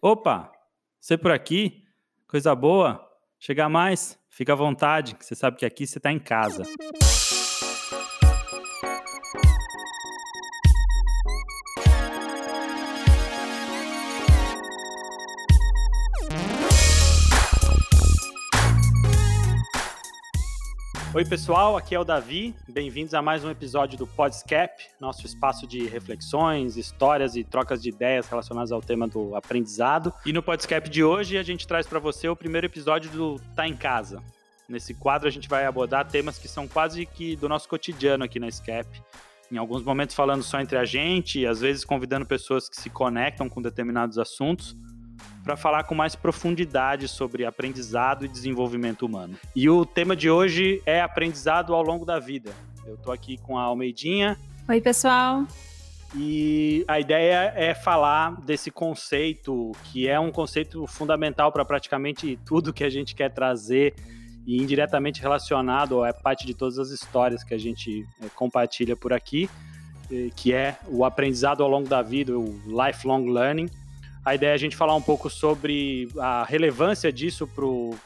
Opa, você por aqui? Coisa boa? Chegar mais? Fica à vontade, que você sabe que aqui você está em casa. Oi, pessoal, aqui é o Davi. Bem-vindos a mais um episódio do Podscap, nosso espaço de reflexões, histórias e trocas de ideias relacionadas ao tema do aprendizado. E no Podscap de hoje, a gente traz para você o primeiro episódio do Tá em Casa. Nesse quadro, a gente vai abordar temas que são quase que do nosso cotidiano aqui na Scap. Em alguns momentos, falando só entre a gente, às vezes convidando pessoas que se conectam com determinados assuntos para falar com mais profundidade sobre aprendizado e desenvolvimento humano. E o tema de hoje é aprendizado ao longo da vida. Eu estou aqui com a Almeidinha. Oi, pessoal. E a ideia é falar desse conceito, que é um conceito fundamental para praticamente tudo que a gente quer trazer e indiretamente relacionado, é parte de todas as histórias que a gente é, compartilha por aqui, eh, que é o aprendizado ao longo da vida, o lifelong learning. A ideia é a gente falar um pouco sobre a relevância disso para o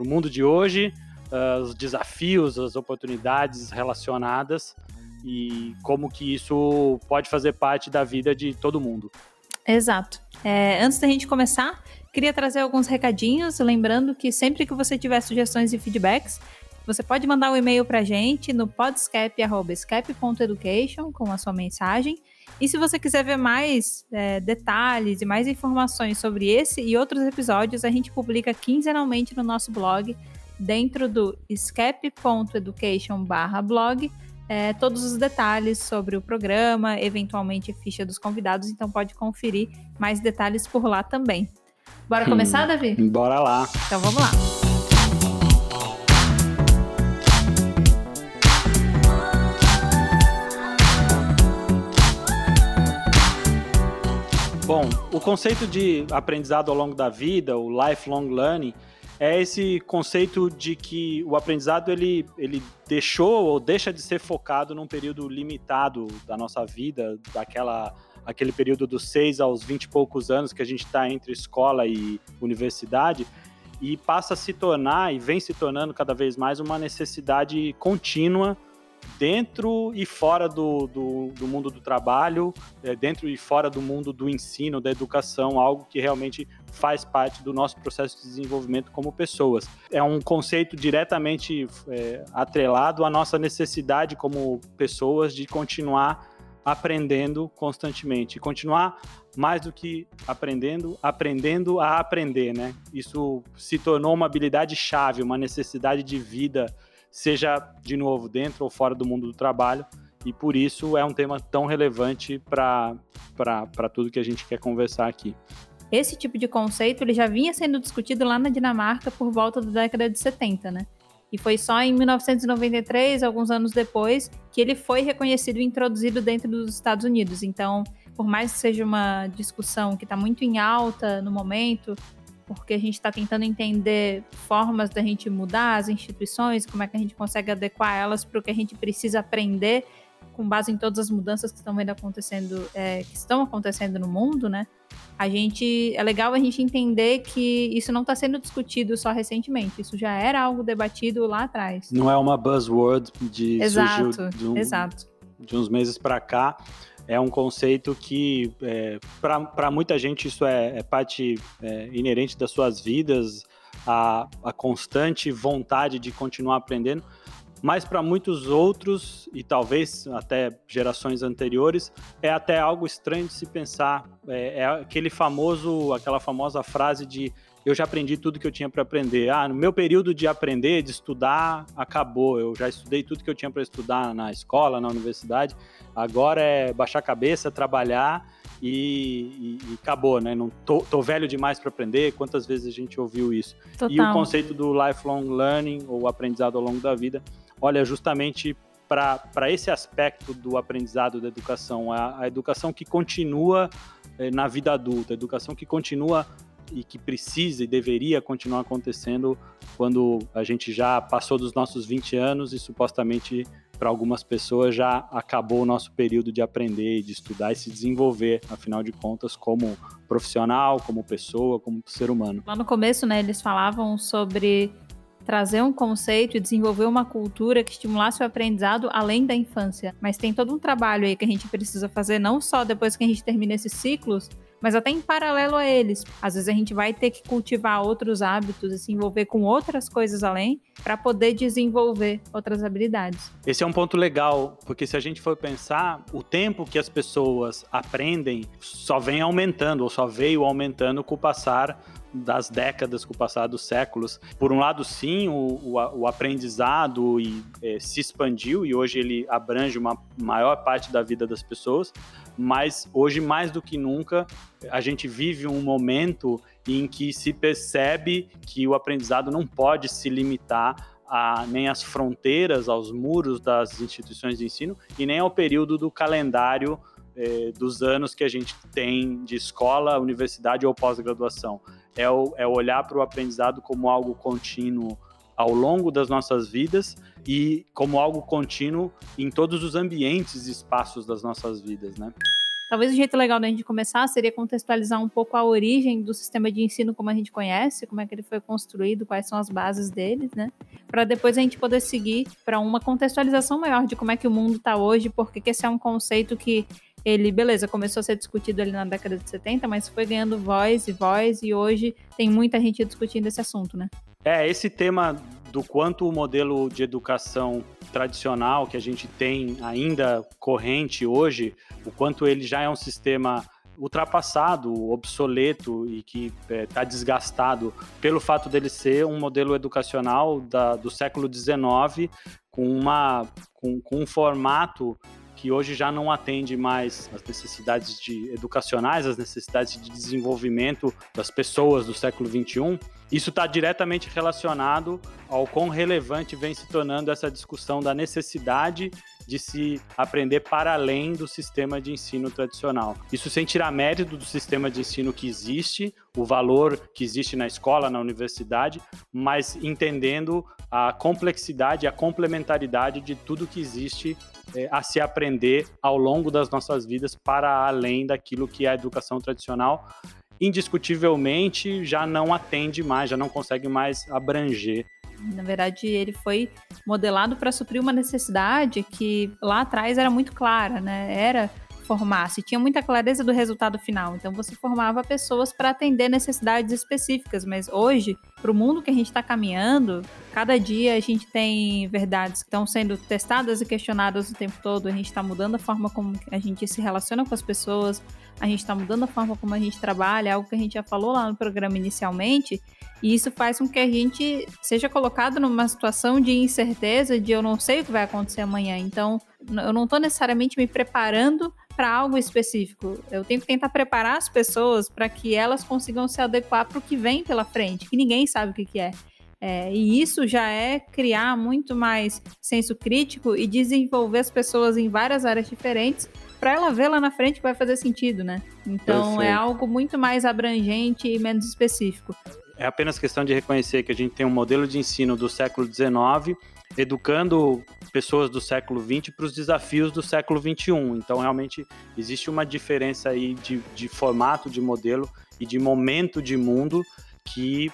mundo de hoje, uh, os desafios, as oportunidades relacionadas e como que isso pode fazer parte da vida de todo mundo. Exato. É, antes da gente começar, queria trazer alguns recadinhos, lembrando que sempre que você tiver sugestões e feedbacks, você pode mandar um e-mail para a gente no podscape.education com a sua mensagem e se você quiser ver mais é, detalhes e mais informações sobre esse e outros episódios, a gente publica quinzenalmente no nosso blog, dentro do escape.education/blog, é, todos os detalhes sobre o programa, eventualmente ficha dos convidados, então pode conferir mais detalhes por lá também. Bora começar, hum, Davi? Bora lá. Então vamos lá. Bom, o conceito de aprendizado ao longo da vida, o lifelong learning, é esse conceito de que o aprendizado ele, ele deixou ou deixa de ser focado num período limitado da nossa vida, daquela aquele período dos 6 aos 20 e poucos anos que a gente está entre escola e universidade, e passa a se tornar e vem se tornando cada vez mais uma necessidade contínua dentro e fora do, do, do mundo do trabalho, é, dentro e fora do mundo do ensino, da educação, algo que realmente faz parte do nosso processo de desenvolvimento como pessoas. É um conceito diretamente é, atrelado à nossa necessidade como pessoas de continuar aprendendo constantemente, continuar mais do que aprendendo, aprendendo a aprender, né? Isso se tornou uma habilidade chave, uma necessidade de vida seja de novo dentro ou fora do mundo do trabalho. E por isso é um tema tão relevante para tudo que a gente quer conversar aqui. Esse tipo de conceito ele já vinha sendo discutido lá na Dinamarca por volta da década de 70, né? E foi só em 1993, alguns anos depois, que ele foi reconhecido e introduzido dentro dos Estados Unidos. Então, por mais que seja uma discussão que está muito em alta no momento, porque a gente está tentando entender formas da gente mudar as instituições, como é que a gente consegue adequar elas para o que a gente precisa aprender com base em todas as mudanças que estão vendo acontecendo, é, que estão acontecendo no mundo, né? A gente é legal a gente entender que isso não está sendo discutido só recentemente, isso já era algo debatido lá atrás. Não é uma buzzword de exato, de, um, exato. de uns meses para cá é um conceito que, é, para muita gente, isso é, é parte é, inerente das suas vidas, a, a constante vontade de continuar aprendendo, mas para muitos outros, e talvez até gerações anteriores, é até algo estranho de se pensar. É, é aquele famoso, aquela famosa frase de eu já aprendi tudo que eu tinha para aprender. Ah, no meu período de aprender, de estudar, acabou. Eu já estudei tudo que eu tinha para estudar na escola, na universidade. Agora é baixar a cabeça, trabalhar e, e, e acabou, né? Não tô, tô velho demais para aprender. Quantas vezes a gente ouviu isso? Total. E o conceito do lifelong learning ou aprendizado ao longo da vida, olha justamente para esse aspecto do aprendizado da educação, a, a educação que continua eh, na vida adulta, a educação que continua e que precisa e deveria continuar acontecendo quando a gente já passou dos nossos 20 anos e supostamente para algumas pessoas já acabou o nosso período de aprender, de estudar e se desenvolver, afinal de contas, como profissional, como pessoa, como ser humano. Lá no começo, né, eles falavam sobre trazer um conceito e desenvolver uma cultura que estimulasse o aprendizado além da infância. Mas tem todo um trabalho aí que a gente precisa fazer, não só depois que a gente termina esses ciclos, mas até em paralelo a eles. Às vezes a gente vai ter que cultivar outros hábitos e se envolver com outras coisas além para poder desenvolver outras habilidades. Esse é um ponto legal, porque se a gente for pensar, o tempo que as pessoas aprendem só vem aumentando, ou só veio aumentando com o passar das décadas, com o passar dos séculos. Por um lado, sim, o, o, o aprendizado e, é, se expandiu e hoje ele abrange uma maior parte da vida das pessoas, mas hoje, mais do que nunca, a gente vive um momento em que se percebe que o aprendizado não pode se limitar a, nem às fronteiras, aos muros das instituições de ensino e nem ao período do calendário eh, dos anos que a gente tem de escola, universidade ou pós-graduação. É, o, é olhar para o aprendizado como algo contínuo ao longo das nossas vidas e como algo contínuo em todos os ambientes e espaços das nossas vidas, né? Talvez o jeito legal da gente começar seria contextualizar um pouco a origem do sistema de ensino como a gente conhece, como é que ele foi construído, quais são as bases dele, né? Para depois a gente poder seguir para uma contextualização maior de como é que o mundo está hoje, porque esse é um conceito que ele, beleza, começou a ser discutido ali na década de 70, mas foi ganhando voz e voz, e hoje tem muita gente discutindo esse assunto, né? É, esse tema do quanto o modelo de educação tradicional que a gente tem ainda corrente hoje, o quanto ele já é um sistema ultrapassado, obsoleto e que está é, tá desgastado pelo fato dele ser um modelo educacional da, do século XIX com, uma, com, com um formato que hoje já não atende mais às necessidades de educacionais, às necessidades de desenvolvimento das pessoas do século XXI. Isso está diretamente relacionado ao quão relevante vem se tornando essa discussão da necessidade de se aprender para além do sistema de ensino tradicional. Isso sem tirar mérito do sistema de ensino que existe, o valor que existe na escola, na universidade, mas entendendo a complexidade, a complementaridade de tudo que existe é, a se aprender ao longo das nossas vidas para além daquilo que é a educação tradicional indiscutivelmente já não atende mais, já não consegue mais abranger. Na verdade, ele foi modelado para suprir uma necessidade que lá atrás era muito clara, né? Era formasse, tinha muita clareza do resultado final. Então você formava pessoas para atender necessidades específicas, mas hoje, para o mundo que a gente está caminhando, cada dia a gente tem verdades que estão sendo testadas e questionadas o tempo todo. A gente está mudando a forma como a gente se relaciona com as pessoas, a gente está mudando a forma como a gente trabalha, algo que a gente já falou lá no programa inicialmente. E isso faz com que a gente seja colocado numa situação de incerteza, de eu não sei o que vai acontecer amanhã. Então, eu não estou necessariamente me preparando para algo específico. Eu tenho que tentar preparar as pessoas para que elas consigam se adequar para o que vem pela frente, que ninguém sabe o que, que é. É, e isso já é criar muito mais senso crítico e desenvolver as pessoas em várias áreas diferentes para ela ver lá na frente que vai fazer sentido, né? Então é Perfeito. é algo muito mais abrangente e menos específico. É apenas questão de reconhecer que a gente tem um modelo de ensino do século XIX educando pessoas do século XX para os desafios do século XXI. Então, realmente, existe uma diferença aí de, de formato de modelo e de momento de mundo que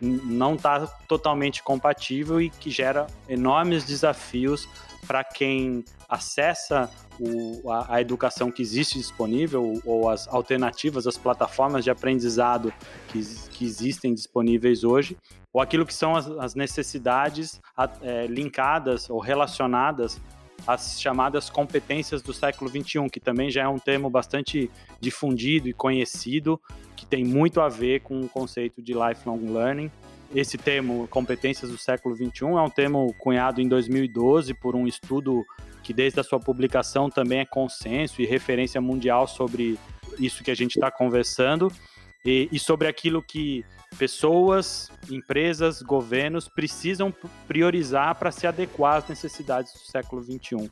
não está totalmente compatível e que gera enormes desafios para quem acessa o, a, a, educação que existe disponível ou as alternativas, as plataformas de aprendizado que, que existem disponíveis hoje, ou aquilo que são as, as necessidades é, linkadas ou relacionadas às chamadas competências do século XXI, que também já é um termo bastante difundido e conhecido, que tem muito a ver com o conceito de lifelong learning. Esse termo, competências do século XXI, é um termo cunhado em 2012 por um estudo que desde a sua publicação também é consenso e referência mundial sobre isso que a gente está conversando e, e sobre aquilo que pessoas, empresas, governos precisam priorizar para se adequar às necessidades do século XXI.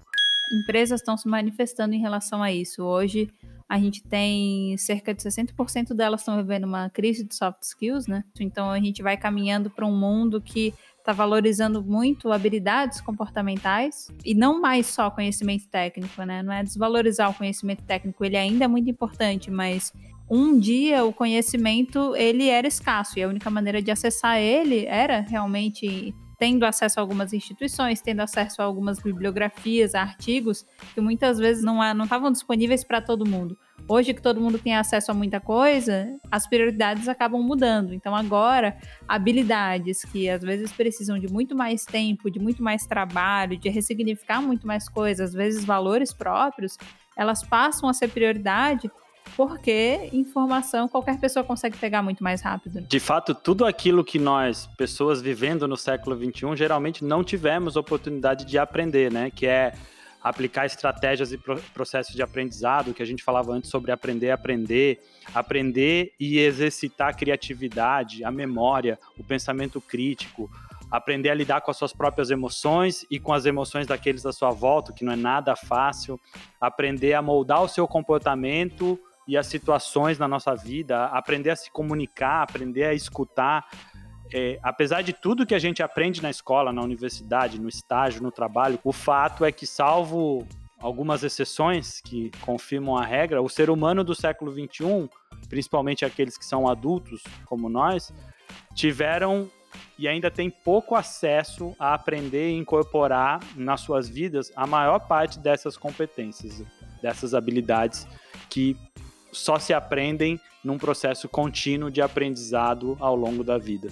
Empresas estão se manifestando em relação a isso. Hoje, a gente tem cerca de 60% delas estão vivendo uma crise de soft skills, né? Então, a gente vai caminhando para um mundo que está valorizando muito habilidades comportamentais e não mais só conhecimento técnico, né? Não é desvalorizar o conhecimento técnico, ele ainda é muito importante, mas um dia o conhecimento ele era escasso e a única maneira de acessar ele era realmente tendo acesso a algumas instituições, tendo acesso a algumas bibliografias, a artigos que muitas vezes não estavam disponíveis para todo mundo. Hoje que todo mundo tem acesso a muita coisa, as prioridades acabam mudando. Então agora, habilidades que às vezes precisam de muito mais tempo, de muito mais trabalho, de ressignificar muito mais coisas, às vezes valores próprios, elas passam a ser prioridade porque informação qualquer pessoa consegue pegar muito mais rápido. De fato, tudo aquilo que nós, pessoas vivendo no século XXI, geralmente não tivemos oportunidade de aprender, né? Que é aplicar estratégias e processos de aprendizado, que a gente falava antes sobre aprender aprender, aprender e exercitar a criatividade, a memória, o pensamento crítico, aprender a lidar com as suas próprias emoções e com as emoções daqueles da sua volta, que não é nada fácil, aprender a moldar o seu comportamento e as situações na nossa vida, aprender a se comunicar, aprender a escutar. É, apesar de tudo que a gente aprende na escola, na universidade, no estágio, no trabalho, o fato é que, salvo algumas exceções que confirmam a regra, o ser humano do século XXI, principalmente aqueles que são adultos, como nós, tiveram e ainda têm pouco acesso a aprender e incorporar nas suas vidas a maior parte dessas competências, dessas habilidades que só se aprendem num processo contínuo de aprendizado ao longo da vida.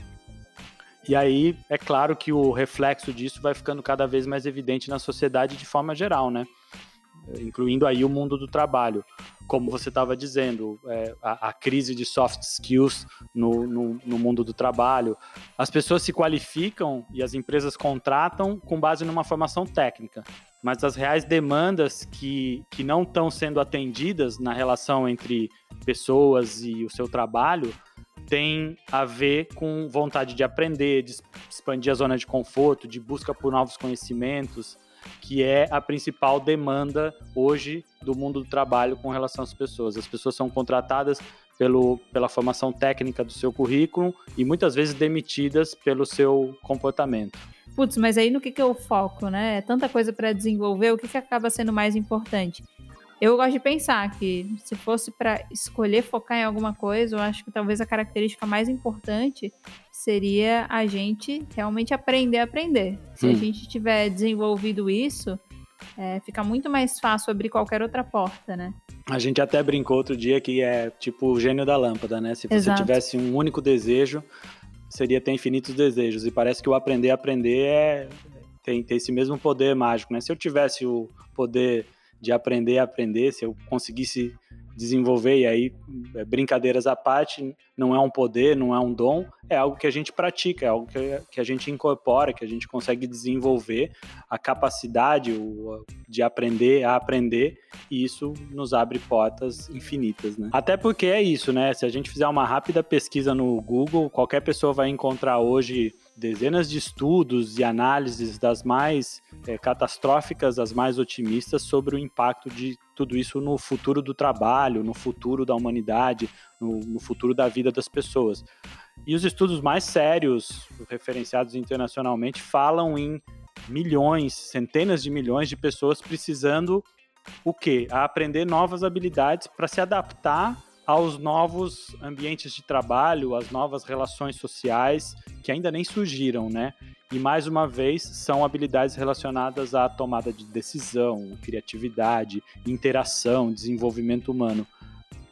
E aí, é claro que o reflexo disso vai ficando cada vez mais evidente na sociedade de forma geral, né? Incluindo aí o mundo do trabalho. Como você estava dizendo, é, a, a, crise de soft skills no, no, no mundo do trabalho. As pessoas se qualificam e as empresas contratam com base numa formação técnica mas as reais demandas que, que não estão sendo atendidas na relação entre pessoas e o seu trabalho tem a ver com vontade de aprender, de expandir a zona de conforto, de busca por novos conhecimentos, que é a principal demanda hoje do mundo do trabalho com relação às pessoas. As pessoas são contratadas pelo, pela formação técnica do seu currículo e muitas vezes demitidas pelo seu comportamento putz, mas aí no que, que eu foco, né? É tanta coisa para desenvolver, o que, que acaba sendo mais importante? Eu gosto de pensar que se fosse para escolher focar em alguma coisa, eu acho que talvez a característica mais importante seria a gente realmente aprender a aprender. Se hum. a gente tiver desenvolvido isso, é, fica muito mais fácil abrir qualquer outra porta, né? A gente até brincou outro dia que é tipo o gênio da lâmpada, né? Se você Exato. tivesse um único desejo, seria ter infinitos desejos. E parece que o aprender a aprender é, tem, tem esse mesmo poder mágico, né? Se eu tivesse o poder de aprender a aprender, se eu conseguisse desenvolver, e aí, é, brincadeiras à parte, não é um poder, não é um dom, é algo que a gente pratica, é algo que, que a gente incorpora, que a gente consegue desenvolver a capacidade de aprender a aprender, e isso nos abre portas infinitas, né? Até porque é isso, né? Se a gente fizer uma rápida pesquisa no Google, qualquer pessoa vai encontrar hoje dezenas de estudos e análises das mais é, catastróficas às mais otimistas sobre o impacto de tudo isso no futuro do trabalho, no futuro da humanidade, no, no futuro da vida das pessoas. E os estudos mais sérios, referenciados internacionalmente, falam em milhões, centenas de milhões de pessoas precisando o quê? A aprender novas habilidades para se adaptar aos novos ambientes de trabalho, às novas relações sociais que ainda nem surgiram, né? E mais uma vez são habilidades relacionadas à tomada de decisão, criatividade, interação, desenvolvimento humano.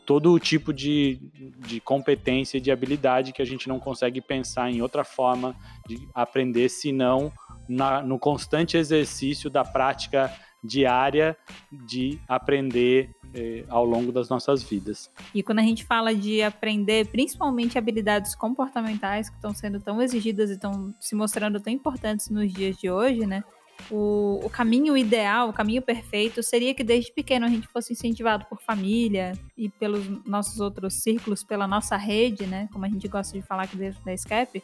Todo o tipo de, de competência e de habilidade que a gente não consegue pensar em outra forma de aprender senão na, no constante exercício da prática diária de aprender eh, ao longo das nossas vidas. E quando a gente fala de aprender, principalmente habilidades comportamentais que estão sendo tão exigidas e estão se mostrando tão importantes nos dias de hoje, né? O, o, caminho ideal, o caminho perfeito seria que desde pequeno a gente fosse incentivado por família e pelos nossos outros círculos, pela nossa rede, né? Como a gente gosta de falar aqui dentro da SCAP,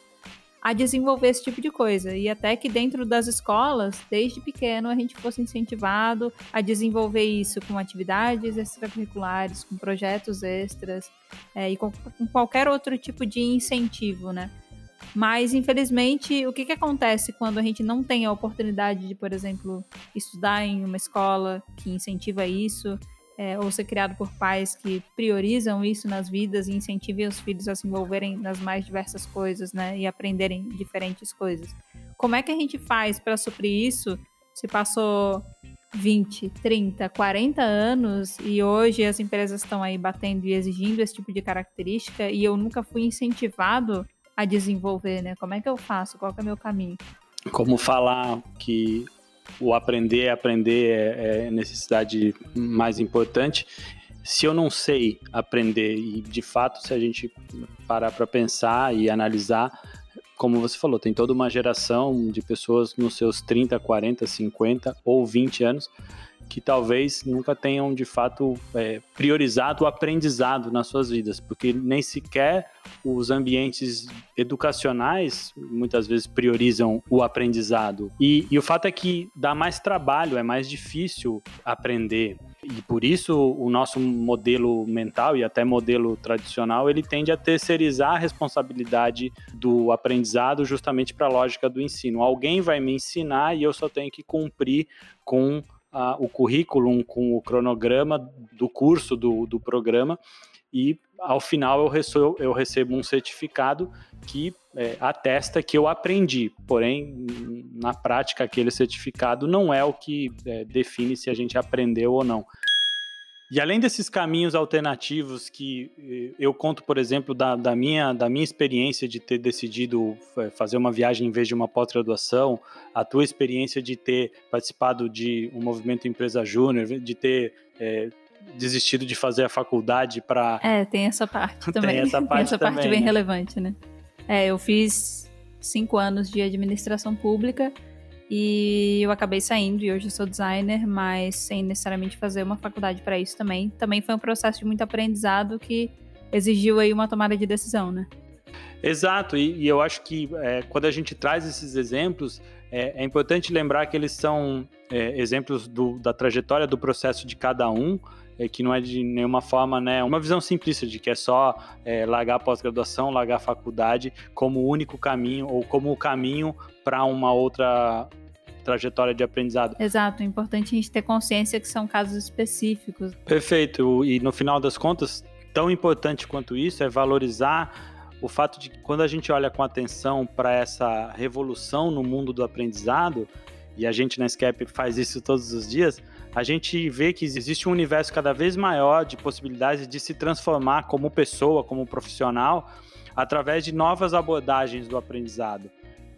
a desenvolver esse tipo de coisa. E até que dentro das escolas, desde pequeno, a gente fosse incentivado a desenvolver isso com atividades extracurriculares, com projetos extras é, e com, com, qualquer outro tipo de incentivo, né? Mas, infelizmente, o que, que acontece quando a gente não tem a oportunidade de, por exemplo, estudar em uma escola que incentiva isso? É, ou ser criado por pais que priorizam isso nas vidas e incentivem os filhos a se envolverem nas mais diversas coisas, né, e aprenderem diferentes coisas. Como é que a gente faz para suprir isso se passou 20, 30, 40 anos e hoje as empresas estão aí batendo e exigindo esse tipo de característica e eu nunca fui incentivado a desenvolver, né? Como é que eu faço? Qual é o meu caminho? Como falar que o aprender, aprender é, é necessidade mais importante. Se eu não sei aprender, e de fato, se a gente parar para pensar e analisar, como você falou, tem toda uma geração de pessoas nos seus 30, 40, 50 ou 20 anos que talvez nunca tenham de fato é, priorizado o aprendizado nas suas vidas, porque nem sequer os ambientes educacionais muitas vezes priorizam o aprendizado. E, e o fato é que dá mais trabalho, é mais difícil aprender. E por isso o nosso modelo mental e até modelo tradicional, ele tende a terceirizar a responsabilidade do aprendizado justamente para a lógica do ensino. Alguém vai me ensinar e eu só tenho que cumprir com a, o currículo com o cronograma do curso do, do programa e ao final eu recebo, eu recebo um certificado que é, atesta que eu aprendi, porém na prática aquele certificado não é o que é, define se a gente aprendeu ou não. E além desses caminhos alternativos que eh, eu conto, por exemplo, da, da, minha, da minha experiência de ter decidido eh, fazer uma viagem em vez de uma pós-graduação, a tua experiência de ter participado de um movimento Empresa Júnior, de ter é, desistido de fazer a faculdade para. É, tem essa parte também. tem essa parte, tem essa parte bem relevante, né? É, eu fiz cinco anos de administração pública e eu acabei saindo e hoje eu sou designer, mas sem necessariamente fazer uma faculdade para isso também. Também foi um processo de muito aprendizado que exigiu aí uma tomada de decisão, né? Exato, e, e eu acho que é, quando a gente traz esses exemplos, é, é importante lembrar que eles são é, exemplos do, da trajetória do processo de cada um, é, que não é de nenhuma forma né, uma visão simplista de que é só é, largar a pós-graduação, largar a faculdade como o único caminho ou como o caminho para uma outra trajetória de aprendizado. Exato, é importante a gente ter consciência que são casos específicos. Perfeito, e no final das contas, tão importante quanto isso é valorizar o fato de que quando a gente olha com atenção para essa revolução no mundo do aprendizado, e a gente na SCAP faz isso todos os dias, a gente vê que existe um universo cada vez maior de possibilidades de se transformar como pessoa, como profissional, através de novas abordagens do aprendizado.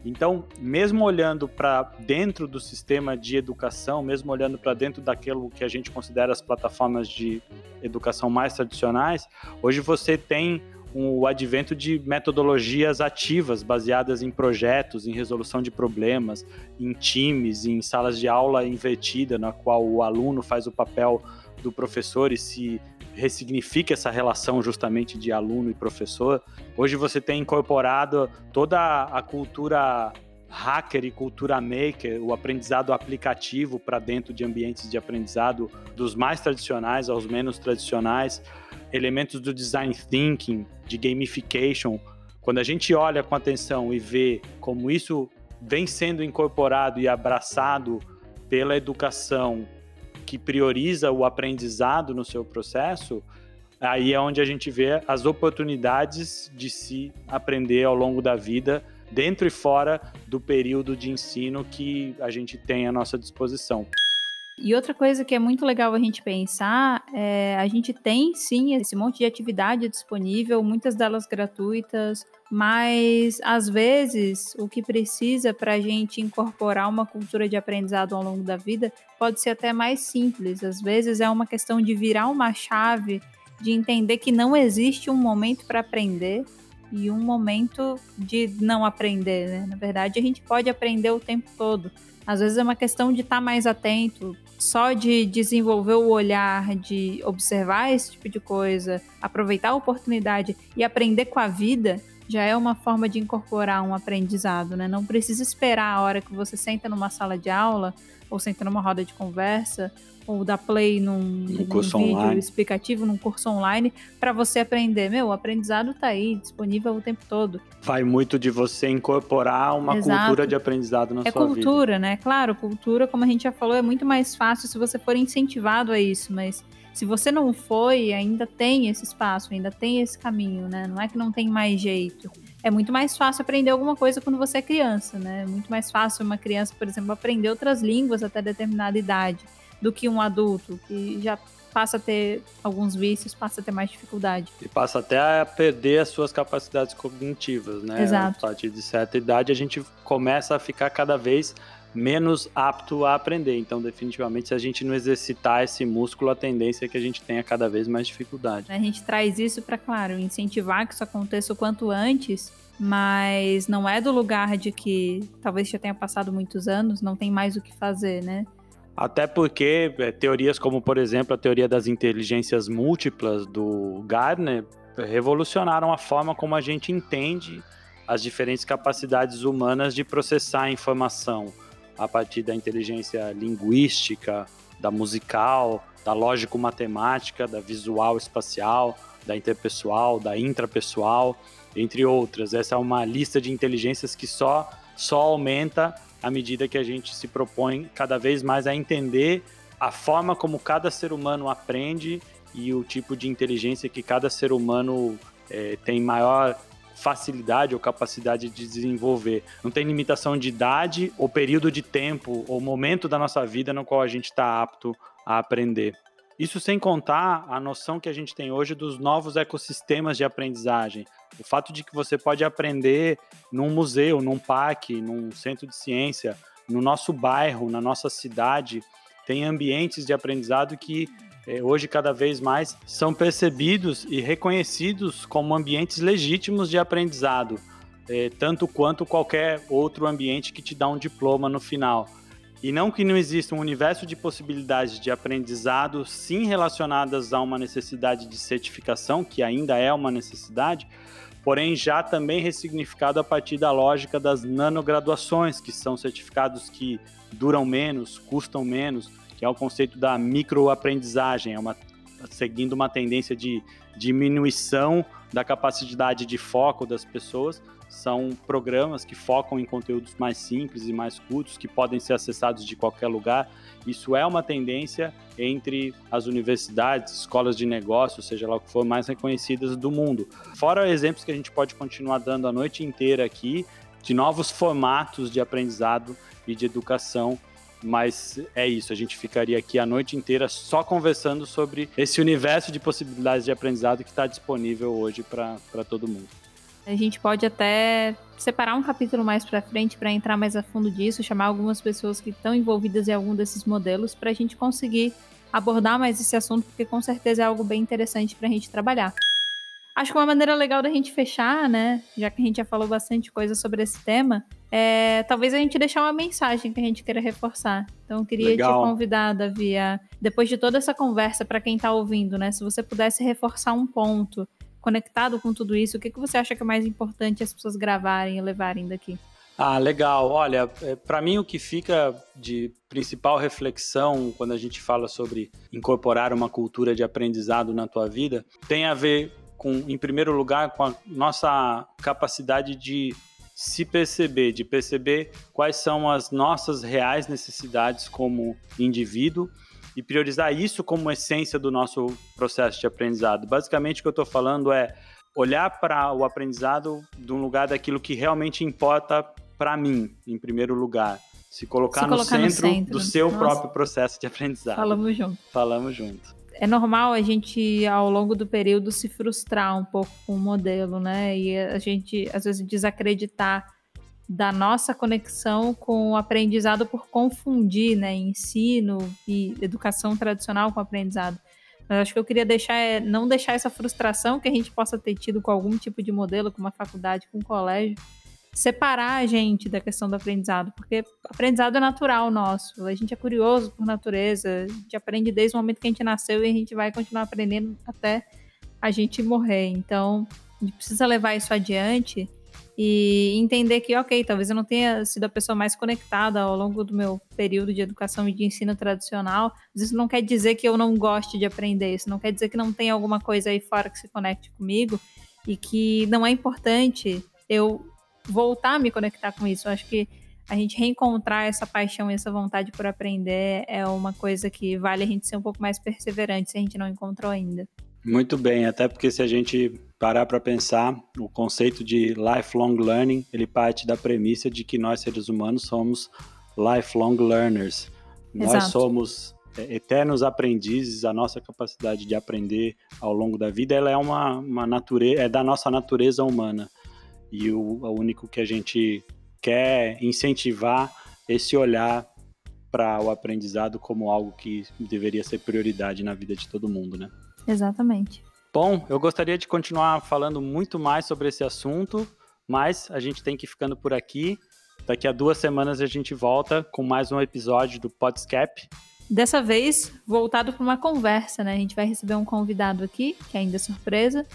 Então, mesmo olhando para dentro do sistema de educação, mesmo olhando para dentro daquilo que a gente considera as plataformas de educação mais tradicionais, hoje você tem o advento de metodologias ativas baseadas em projetos, em resolução de problemas, em times, em salas de aula invertida, na qual o aluno faz o papel do professor e se ressignifica essa relação justamente de aluno e professor. Hoje você tem incorporado toda a cultura hacker e cultura maker, o aprendizado aplicativo para dentro de ambientes de aprendizado dos mais tradicionais aos menos tradicionais elementos do design thinking, de gamification, quando a gente olha com atenção e vê como isso vem sendo incorporado e abraçado pela educação que prioriza o aprendizado no seu processo, aí é onde a gente vê as oportunidades de se aprender ao longo da vida, dentro e fora do período de ensino que a gente tem à nossa disposição. E outra coisa que é muito legal a gente pensar é a gente tem sim esse monte de atividade disponível, muitas delas gratuitas, mas às vezes o que precisa para a gente incorporar uma cultura de aprendizado ao longo da vida pode ser até mais simples. Às vezes é uma questão de virar uma chave, de entender que não existe um momento para aprender, e um momento de não aprender, né? Na verdade, a gente pode aprender o tempo todo. Às vezes é uma questão de estar tá mais atento, só de desenvolver o olhar, de observar esse tipo de coisa, aproveitar a oportunidade e aprender com a vida, já é uma forma de incorporar um aprendizado, né? Não precisa esperar a hora que você senta numa sala de aula ou senta numa roda de conversa ou dar play num, num curso vídeo online. explicativo, num curso online, para você aprender. Meu, o aprendizado está aí, disponível o tempo todo. Vai muito de você incorporar uma Exato. cultura de aprendizado na é sua vida. É cultura, né? Claro, cultura, como a gente já falou, é muito mais fácil se você for incentivado a isso, mas se você não foi, ainda tem esse espaço, ainda tem esse caminho, né? Não é que não tem mais jeito. É muito mais fácil aprender alguma coisa quando você é criança, né? É muito mais fácil uma criança, por exemplo, aprender outras línguas até determinada idade do que um adulto que já passa a ter alguns vícios, passa a ter mais dificuldade. E passa até a perder as suas capacidades cognitivas, né? Exato. A partir de certa idade, a gente começa a ficar cada vez menos apto a aprender. Então, definitivamente, se a gente não exercitar esse músculo, a tendência é que a gente tenha cada vez mais dificuldade. A gente traz isso para, claro, incentivar que isso aconteça o quanto antes, mas não é do lugar de que talvez já tenha passado muitos anos, não tem mais o que fazer, né? Até porque é, teorias como, por exemplo, a teoria das inteligências múltiplas do Gardner revolucionaram a forma como a gente entende as diferentes capacidades humanas de processar a informação a partir da inteligência linguística, da musical, da lógico-matemática, da visual-espacial, da interpessoal, da intrapessoal, entre outras. Essa é uma lista de inteligências que só, só aumenta à medida que a gente se propõe cada vez mais a entender a forma como cada ser humano aprende e o tipo de inteligência que cada ser humano é, tem maior facilidade ou capacidade de desenvolver. Não tem limitação de idade ou período de tempo ou momento da nossa vida no qual a gente está apto a aprender. Isso sem contar a noção que a gente tem hoje dos novos ecossistemas de aprendizagem. O fato de que você pode aprender num museu, num parque, num centro de ciência, no nosso bairro, na nossa cidade, tem ambientes de aprendizado que hoje cada vez mais são percebidos e reconhecidos como ambientes legítimos de aprendizado, eh, tanto quanto qualquer outro ambiente que te dá um diploma no final. E não que não exista um universo de possibilidades de aprendizado, sim relacionadas a uma necessidade de certificação, que ainda é uma necessidade, porém já também ressignificado a partir da lógica das nanograduações, que são certificados que duram menos, custam menos, que é o conceito da microaprendizagem, é uma, seguindo uma tendência de diminuição da capacidade de foco das pessoas, são programas que focam em conteúdos mais simples e mais curtos, que podem ser acessados de qualquer lugar. Isso é uma tendência entre as universidades, escolas de negócio, seja lá o que for, mais reconhecidas do mundo. Fora exemplos que a gente pode continuar dando a noite inteira aqui, de novos formatos de aprendizado e de educação mas é isso, a gente ficaria aqui a noite inteira só conversando sobre esse universo de possibilidades de aprendizado que está disponível hoje para todo mundo. A gente pode até separar um capítulo mais para frente para entrar mais a fundo disso, chamar algumas pessoas que estão envolvidas em algum desses modelos para a gente conseguir abordar mais esse assunto, porque com certeza é algo bem interessante para a gente trabalhar. Acho que uma maneira legal da gente fechar, né, já que a gente já falou bastante coisa sobre esse tema, é talvez a gente deixar uma mensagem que a gente queira reforçar. Então, eu queria legal. te convidar, Davi, a, depois de toda essa conversa, para quem está ouvindo, né, se você pudesse reforçar um ponto conectado com tudo isso, o que, que você acha que é mais importante as pessoas gravarem e levarem daqui? Ah, legal. Olha, é, para mim o que fica de principal reflexão quando a gente fala sobre incorporar uma cultura de aprendizado na tua vida tem a ver com, em primeiro lugar, com a nossa capacidade de se perceber, de perceber quais são as nossas reais necessidades como indivíduo e priorizar isso como essência do nosso processo de aprendizado. Basicamente, o que eu estou falando é olhar para o aprendizado de um lugar daquilo que realmente importa para mim, em primeiro lugar. Se colocar, Se no, colocar centro no, centro do seu Nossa. próprio processo de aprendizado. Falamos junto. Falamos junto. É normal a gente, ao longo do período, se frustrar um pouco com o modelo, né? E a gente, às vezes, desacreditar da nossa conexão com o aprendizado por confundir, né, ensino e educação tradicional com aprendizado. Mas acho que eu queria deixar, é, não deixar essa frustração que a gente possa ter tido com algum tipo de modelo, com uma faculdade, com um colégio, separar a gente da questão do aprendizado, porque aprendizado é natural nosso, a gente é curioso por natureza, a gente aprende desde o momento que a gente nasceu e a gente vai continuar aprendendo até a gente morrer. Então, a gente precisa levar isso adiante e entender que, ok, talvez eu não tenha sido a pessoa mais conectada ao longo do meu período de educação e de ensino tradicional, mas isso não quer dizer que eu não goste de aprender, isso não quer dizer que não tem alguma coisa aí fora que se conecte comigo e que não é importante eu voltar a me conectar com isso. Eu acho que a gente reencontrar essa paixão e essa vontade por aprender é uma coisa que vale a gente ser um pouco mais perseverante se a gente não encontrou ainda. Muito bem, até porque se a gente parar para pensar, o conceito de lifelong learning, ele parte da premissa de que nós seres humanos somos lifelong learners. Exato. Nós somos é, eternos aprendizes, a nossa capacidade de aprender ao longo da vida, ela é uma, uma natureza, é da nossa natureza humana. E o, o único que a gente quer incentivar esse olhar para o aprendizado como algo que deveria ser prioridade na vida de todo mundo, né? Exatamente. Bom, eu gostaria de continuar falando muito mais sobre esse assunto, mas a gente tem que ir ficando por aqui. Daqui a duas semanas a gente volta com mais um episódio do Podscap. Dessa vez, voltado para uma conversa, né? A gente vai receber um convidado aqui, que ainda é surpresa,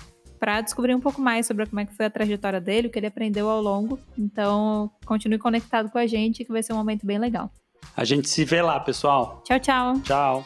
para descobrir um pouco mais sobre como é que foi a trajetória dele, o que ele aprendeu ao longo. Então, continue conectado com a gente, que vai ser um momento bem legal. A gente se vê lá, pessoal. Tchau, tchau. Tchau.